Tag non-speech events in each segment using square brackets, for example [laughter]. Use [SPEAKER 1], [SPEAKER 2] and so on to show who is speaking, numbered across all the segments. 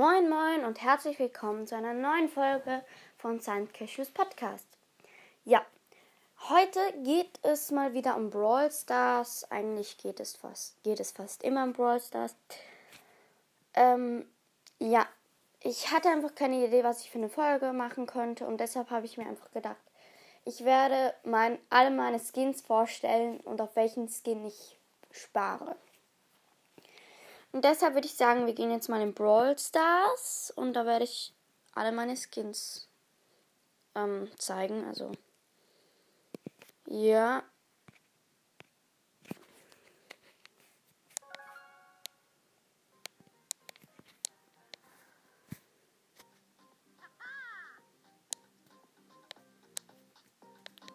[SPEAKER 1] Moin Moin und herzlich willkommen zu einer neuen Folge von Silent Cashews Podcast. Ja, heute geht es mal wieder um Brawl Stars. Eigentlich geht es fast, geht es fast immer um Brawl Stars. Ähm, ja, ich hatte einfach keine Idee, was ich für eine Folge machen könnte und deshalb habe ich mir einfach gedacht, ich werde mein, alle meine Skins vorstellen und auf welchen Skin ich spare. Und deshalb würde ich sagen, wir gehen jetzt mal in Brawl Stars und da werde ich alle meine Skins ähm, zeigen. Also, ja.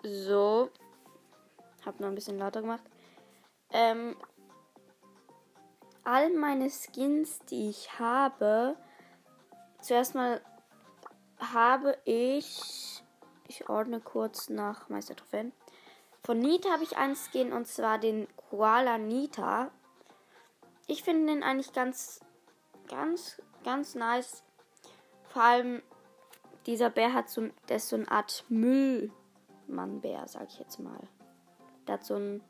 [SPEAKER 1] So. Hab noch ein bisschen lauter gemacht. Ähm, all meine Skins, die ich habe, zuerst mal habe ich, ich ordne kurz nach Meister Trophäen. Von Nita habe ich einen Skin und zwar den Koala Nita. Ich finde den eigentlich ganz, ganz, ganz nice. Vor allem dieser Bär hat so, der ist so eine Art Müllmannbär, sag ich jetzt mal. Der hat so ein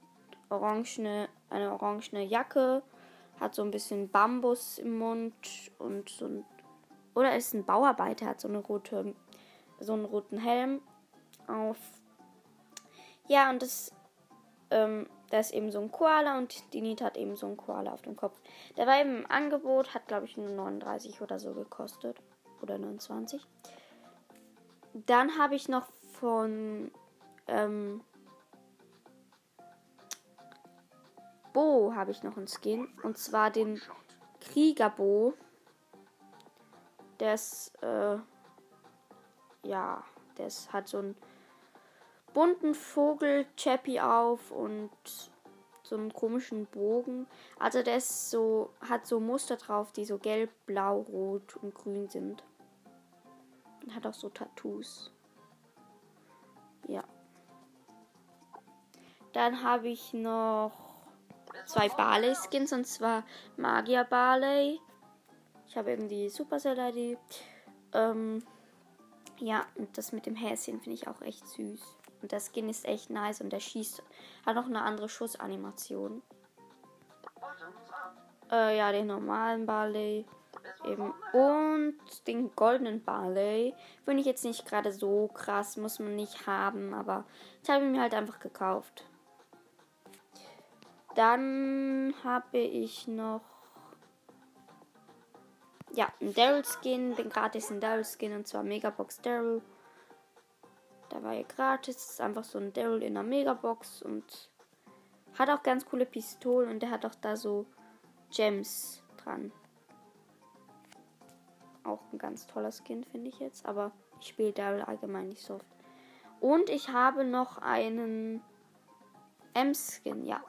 [SPEAKER 1] orangene, eine orangene Jacke hat so ein bisschen Bambus im Mund und so ein. Oder ist ein Bauarbeiter, hat so eine rote, so einen roten Helm auf. Ja, und das, ähm, da ist eben so ein Koala und die Nita hat eben so einen Koala auf dem Kopf. Der war eben im Angebot, hat glaube ich nur 39 oder so gekostet. Oder 29. Dann habe ich noch von ähm, Bo habe ich noch einen Skin. Und zwar den Kriegerbo. Der ist, äh, ja, der ist, hat so einen bunten Vogel-Chappy auf und so einen komischen Bogen. Also der ist so, hat so Muster drauf, die so gelb, blau, rot und grün sind. Und hat auch so Tattoos. Ja. Dann habe ich noch zwei Barley-Skins und zwar Magier Barley. Ich habe eben die Supercell-ID. Ähm, ja, und das mit dem Häschen finde ich auch echt süß. Und der Skin ist echt nice und der schießt, hat noch eine andere Schussanimation. Äh, ja, den normalen Barley. Eben. Und den goldenen Barley. Finde ich jetzt nicht gerade so krass, muss man nicht haben, aber ich habe mir halt einfach gekauft. Dann habe ich noch ja, ein Daryl Skin, den gratis ein Daryl Skin und zwar Megabox Daryl. Da war ja gratis, ist einfach so ein Daryl in der Megabox und hat auch ganz coole Pistolen und der hat auch da so Gems dran. Auch ein ganz toller Skin, finde ich jetzt, aber ich spiele Daryl allgemein nicht so oft. Und ich habe noch einen M-Skin, ja.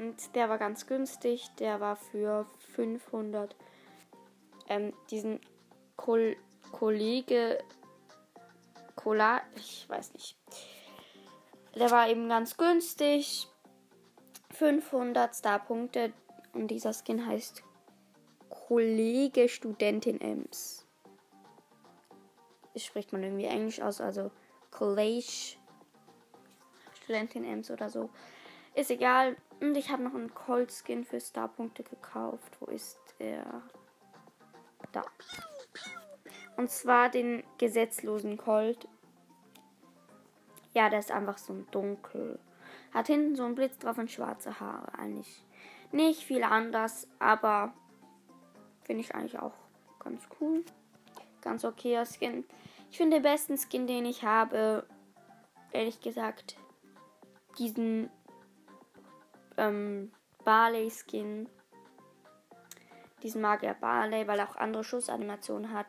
[SPEAKER 1] Und der war ganz günstig. Der war für 500. Ähm, diesen Kol Kollege. Cola. Ich weiß nicht. Der war eben ganz günstig. 500 Star-Punkte. Und dieser Skin heißt Kollege Studentin Ems. Das spricht man irgendwie Englisch aus, also College Studentin Ems oder so. Ist egal. Und ich habe noch einen Cold Skin für Starpunkte gekauft. Wo ist er? Da. Und zwar den gesetzlosen Colt. Ja, der ist einfach so ein dunkel. Hat hinten so einen Blitz drauf und schwarze Haare. Eigentlich nicht viel anders, aber finde ich eigentlich auch ganz cool. Ganz okayer Skin. Ich finde den besten Skin, den ich habe, ehrlich gesagt, diesen ähm, Barley Skin. Diesen Magier Barley, weil er auch andere Schussanimationen hat.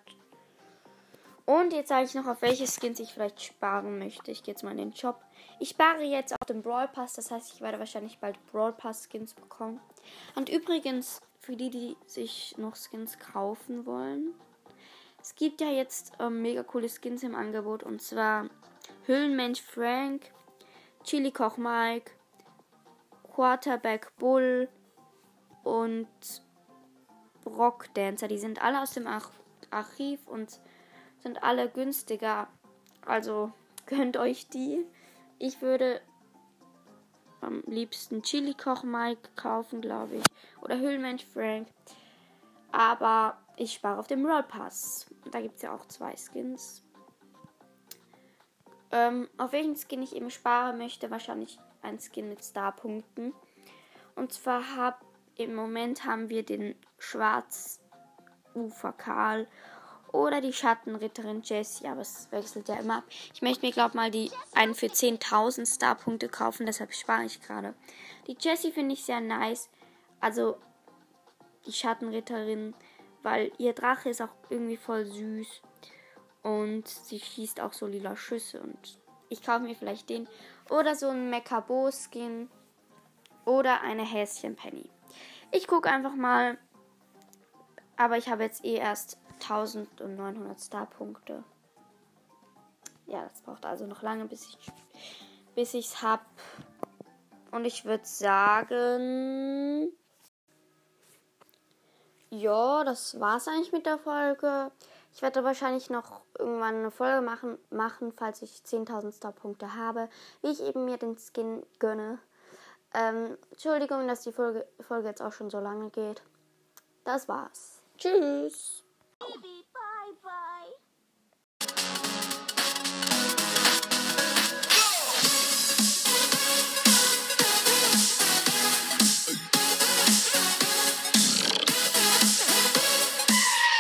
[SPEAKER 1] Und jetzt sage ich noch, auf welche Skins ich vielleicht sparen möchte. Ich gehe jetzt mal in den Shop. Ich spare jetzt auf den Brawl Pass, das heißt, ich werde wahrscheinlich bald Brawl Pass Skins bekommen. Und übrigens, für die, die sich noch Skins kaufen wollen, es gibt ja jetzt ähm, mega coole Skins im Angebot. Und zwar Hüllenmensch Frank, Chili Koch Mike, Quarterback Bull und Brock Dancer. Die sind alle aus dem Ar Archiv und sind alle günstiger. Also [laughs] gönnt euch die. Ich würde am liebsten Chili Koch Mike kaufen, glaube ich. Oder Höhlenmensch Frank. Aber ich spare auf dem Roll Pass. Da gibt es ja auch zwei Skins. Ähm, auf welchen Skin ich eben sparen möchte, wahrscheinlich ein Skin mit Starpunkten. Und zwar hab, im Moment haben wir den Schwarzufer Karl oder die Schattenritterin Jessie, aber es wechselt ja immer ab. Ich möchte mir, glaube mal, die einen für 10.000 Starpunkte kaufen, deshalb spare ich gerade. Die Jessie finde ich sehr nice. Also die Schattenritterin, weil ihr Drache ist auch irgendwie voll süß. Und sie schießt auch so lila Schüsse. Und ich kaufe mir vielleicht den. Oder so ein Mechabo-Skin. Oder eine Häschen-Penny. Ich gucke einfach mal. Aber ich habe jetzt eh erst 1900 Star-Punkte. Ja, das braucht also noch lange, bis ich bis ich's hab. Und ich würde sagen, ja, das war's eigentlich mit der Folge. Ich werde wahrscheinlich noch irgendwann eine Folge machen, machen falls ich 10.000 Star-Punkte habe, wie ich eben mir den Skin gönne. Ähm, Entschuldigung, dass die Folge, Folge jetzt auch schon so lange geht. Das war's. Tschüss.